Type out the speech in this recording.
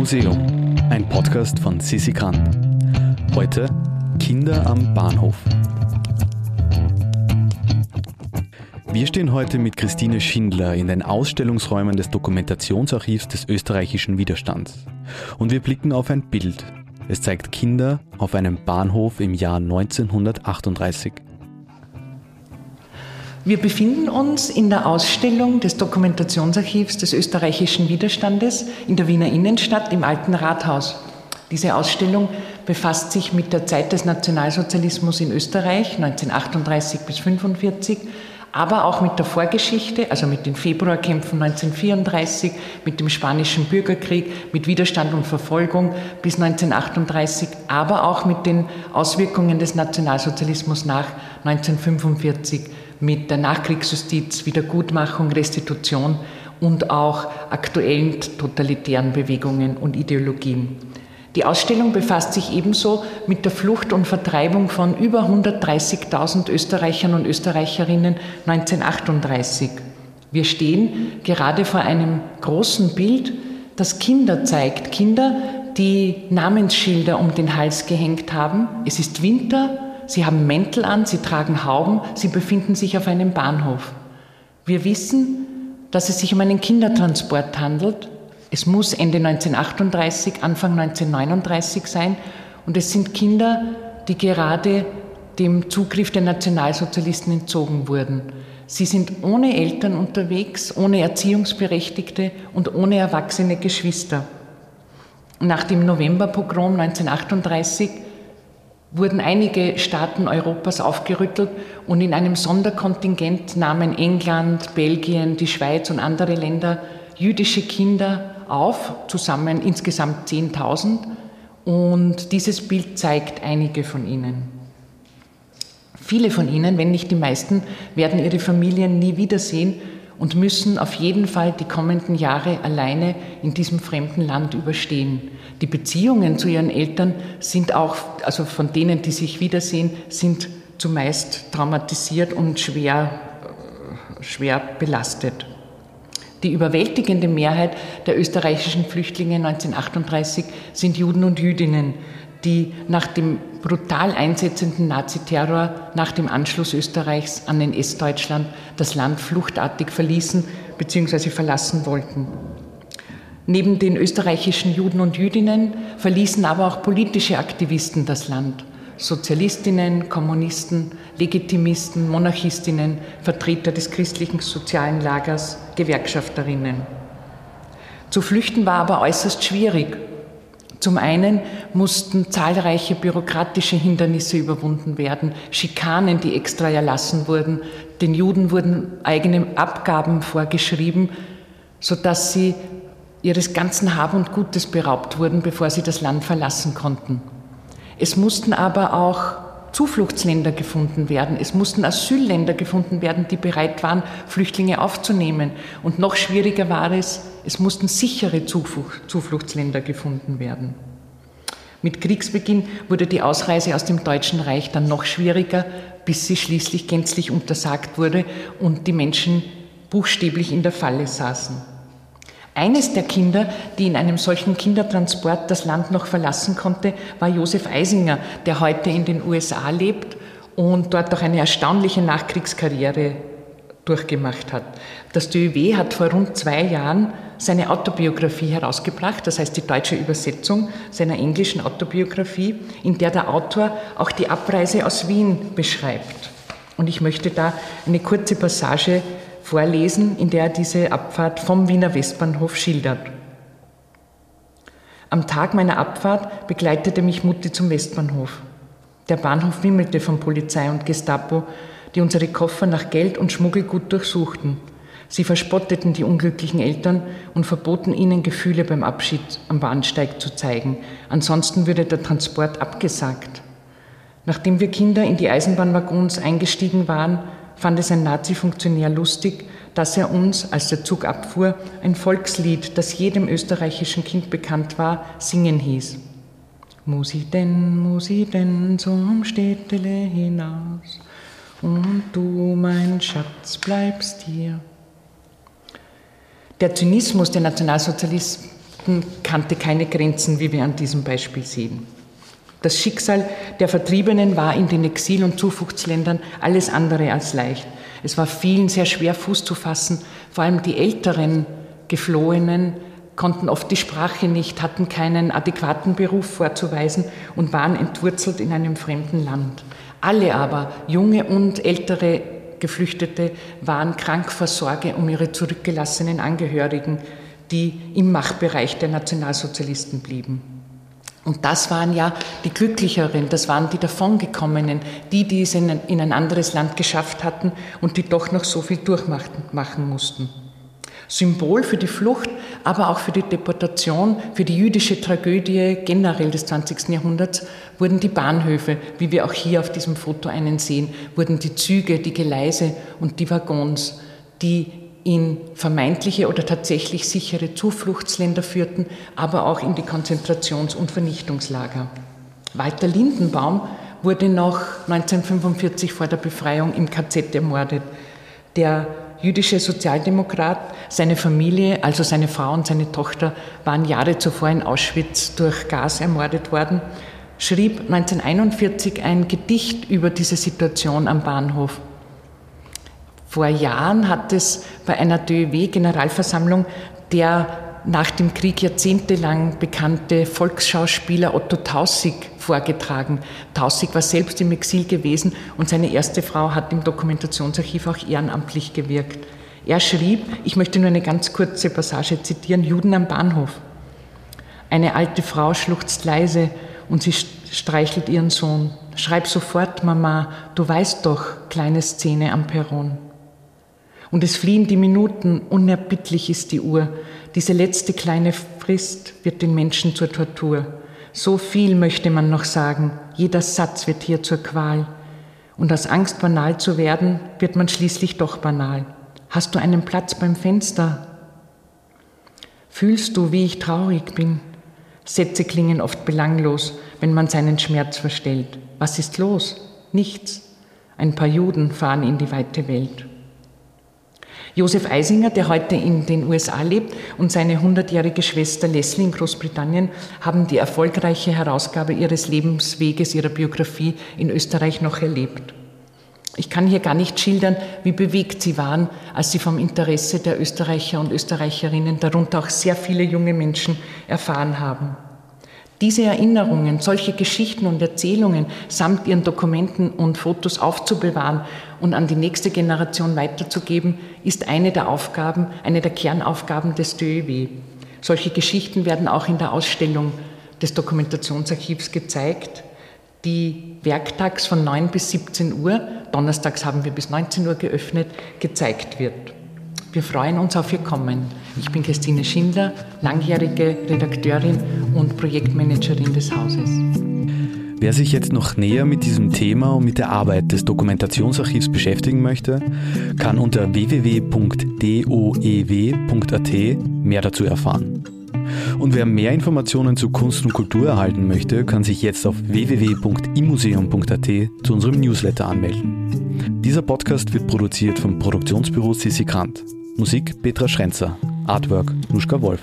Museum, ein Podcast von Sissi Grant. Heute Kinder am Bahnhof. Wir stehen heute mit Christine Schindler in den Ausstellungsräumen des Dokumentationsarchivs des österreichischen Widerstands. Und wir blicken auf ein Bild. Es zeigt Kinder auf einem Bahnhof im Jahr 1938. Wir befinden uns in der Ausstellung des Dokumentationsarchivs des österreichischen Widerstandes in der Wiener Innenstadt im Alten Rathaus. Diese Ausstellung befasst sich mit der Zeit des Nationalsozialismus in Österreich 1938 bis 1945, aber auch mit der Vorgeschichte, also mit den Februarkämpfen 1934, mit dem spanischen Bürgerkrieg, mit Widerstand und Verfolgung bis 1938, aber auch mit den Auswirkungen des Nationalsozialismus nach 1945 mit der Nachkriegsjustiz, Wiedergutmachung, Restitution und auch aktuellen totalitären Bewegungen und Ideologien. Die Ausstellung befasst sich ebenso mit der Flucht und Vertreibung von über 130.000 Österreichern und Österreicherinnen 1938. Wir stehen gerade vor einem großen Bild, das Kinder zeigt. Kinder, die Namensschilder um den Hals gehängt haben. Es ist Winter, Sie haben Mäntel an, sie tragen Hauben, sie befinden sich auf einem Bahnhof. Wir wissen, dass es sich um einen Kindertransport handelt. Es muss Ende 1938, Anfang 1939 sein. Und es sind Kinder, die gerade dem Zugriff der Nationalsozialisten entzogen wurden. Sie sind ohne Eltern unterwegs, ohne Erziehungsberechtigte und ohne erwachsene Geschwister. Nach dem Novemberpogrom 1938 wurden einige Staaten Europas aufgerüttelt und in einem Sonderkontingent nahmen England, Belgien, die Schweiz und andere Länder jüdische Kinder auf, zusammen insgesamt 10.000. Und dieses Bild zeigt einige von ihnen. Viele von ihnen, wenn nicht die meisten, werden ihre Familien nie wiedersehen und müssen auf jeden Fall die kommenden Jahre alleine in diesem fremden Land überstehen. Die Beziehungen zu ihren Eltern sind auch, also von denen, die sich wiedersehen, sind zumeist traumatisiert und schwer, schwer belastet. Die überwältigende Mehrheit der österreichischen Flüchtlinge 1938 sind Juden und Jüdinnen, die nach dem brutal einsetzenden Naziterror nach dem Anschluss Österreichs an den Estdeutschland das Land fluchtartig verließen bzw. verlassen wollten. Neben den österreichischen Juden und Jüdinnen verließen aber auch politische Aktivisten das Land. Sozialistinnen, Kommunisten, Legitimisten, Monarchistinnen, Vertreter des christlichen sozialen Lagers, Gewerkschafterinnen. Zu flüchten war aber äußerst schwierig zum einen mussten zahlreiche bürokratische Hindernisse überwunden werden, Schikanen, die extra erlassen wurden. Den Juden wurden eigene Abgaben vorgeschrieben, sodass sie ihres ganzen Hab und Gutes beraubt wurden, bevor sie das Land verlassen konnten. Es mussten aber auch Zufluchtsländer gefunden werden. Es mussten Asylländer gefunden werden, die bereit waren, Flüchtlinge aufzunehmen. Und noch schwieriger war es, es mussten sichere Zufluchtsländer gefunden werden. Mit Kriegsbeginn wurde die Ausreise aus dem Deutschen Reich dann noch schwieriger, bis sie schließlich gänzlich untersagt wurde und die Menschen buchstäblich in der Falle saßen. Eines der Kinder, die in einem solchen Kindertransport das Land noch verlassen konnte, war Josef Eisinger, der heute in den USA lebt und dort auch eine erstaunliche Nachkriegskarriere durchgemacht hat. Das DÖW hat vor rund zwei Jahren seine Autobiografie herausgebracht, das heißt die deutsche Übersetzung seiner englischen Autobiografie, in der der Autor auch die Abreise aus Wien beschreibt. Und ich möchte da eine kurze Passage vorlesen, in der er diese Abfahrt vom Wiener Westbahnhof schildert. Am Tag meiner Abfahrt begleitete mich Mutti zum Westbahnhof. Der Bahnhof wimmelte von Polizei und Gestapo, die unsere Koffer nach Geld und Schmuggelgut durchsuchten. Sie verspotteten die unglücklichen Eltern und verboten ihnen, Gefühle beim Abschied am Bahnsteig zu zeigen. Ansonsten würde der Transport abgesagt. Nachdem wir Kinder in die Eisenbahnwaggons eingestiegen waren, fand es ein Nazi-Funktionär lustig, dass er uns, als der Zug abfuhr, ein Volkslied, das jedem österreichischen Kind bekannt war, singen hieß. Musi denn, Musi denn zum Städtele hinaus und du, mein Schatz, bleibst hier. Der Zynismus der Nationalsozialisten kannte keine Grenzen, wie wir an diesem Beispiel sehen. Das Schicksal der Vertriebenen war in den Exil- und Zufluchtsländern alles andere als leicht. Es war vielen sehr schwer Fuß zu fassen, vor allem die älteren Geflohenen konnten oft die Sprache nicht, hatten keinen adäquaten Beruf vorzuweisen und waren entwurzelt in einem fremden Land. Alle aber, junge und ältere Geflüchtete, waren krank vor Sorge um ihre zurückgelassenen Angehörigen, die im Machtbereich der Nationalsozialisten blieben. Und das waren ja die Glücklicheren, das waren die davongekommenen, die, die es in ein anderes Land geschafft hatten und die doch noch so viel durchmachen mussten. Symbol für die Flucht, aber auch für die Deportation, für die jüdische Tragödie generell des 20. Jahrhunderts wurden die Bahnhöfe, wie wir auch hier auf diesem Foto einen sehen, wurden die Züge, die Gleise und die Waggons, die in vermeintliche oder tatsächlich sichere Zufluchtsländer führten, aber auch in die Konzentrations- und Vernichtungslager. Walter Lindenbaum wurde noch 1945 vor der Befreiung im KZ ermordet. Der jüdische Sozialdemokrat, seine Familie, also seine Frau und seine Tochter, waren Jahre zuvor in Auschwitz durch Gas ermordet worden, schrieb 1941 ein Gedicht über diese Situation am Bahnhof. Vor Jahren hat es bei einer DÖW-Generalversammlung der nach dem Krieg jahrzehntelang bekannte Volksschauspieler Otto Tausig vorgetragen. Tausig war selbst im Exil gewesen und seine erste Frau hat im Dokumentationsarchiv auch ehrenamtlich gewirkt. Er schrieb, ich möchte nur eine ganz kurze Passage zitieren, Juden am Bahnhof. Eine alte Frau schluchzt leise und sie streichelt ihren Sohn. Schreib sofort, Mama, du weißt doch, kleine Szene am Perron. Und es fliehen die Minuten, unerbittlich ist die Uhr. Diese letzte kleine Frist wird den Menschen zur Tortur. So viel möchte man noch sagen, jeder Satz wird hier zur Qual. Und aus Angst banal zu werden, wird man schließlich doch banal. Hast du einen Platz beim Fenster? Fühlst du, wie ich traurig bin? Sätze klingen oft belanglos, wenn man seinen Schmerz verstellt. Was ist los? Nichts. Ein paar Juden fahren in die weite Welt. Josef Eisinger, der heute in den USA lebt, und seine 100-jährige Schwester Leslie in Großbritannien haben die erfolgreiche Herausgabe ihres Lebensweges, ihrer Biografie in Österreich noch erlebt. Ich kann hier gar nicht schildern, wie bewegt sie waren, als sie vom Interesse der Österreicher und Österreicherinnen, darunter auch sehr viele junge Menschen, erfahren haben. Diese Erinnerungen, solche Geschichten und Erzählungen samt ihren Dokumenten und Fotos aufzubewahren und an die nächste Generation weiterzugeben, ist eine der Aufgaben, eine der Kernaufgaben des DÖW. Solche Geschichten werden auch in der Ausstellung des Dokumentationsarchivs gezeigt, die werktags von 9 bis 17 Uhr, donnerstags haben wir bis 19 Uhr geöffnet, gezeigt wird. Wir freuen uns auf Ihr Kommen. Ich bin Christine Schindler, langjährige Redakteurin und Projektmanagerin des Hauses. Wer sich jetzt noch näher mit diesem Thema und mit der Arbeit des Dokumentationsarchivs beschäftigen möchte, kann unter www.doew.at mehr dazu erfahren. Und wer mehr Informationen zu Kunst und Kultur erhalten möchte, kann sich jetzt auf www.imuseum.at zu unserem Newsletter anmelden. Dieser Podcast wird produziert vom Produktionsbüro Sissi Grant. Musik Petra Schrenzer. Artwork Nuschka Wolf.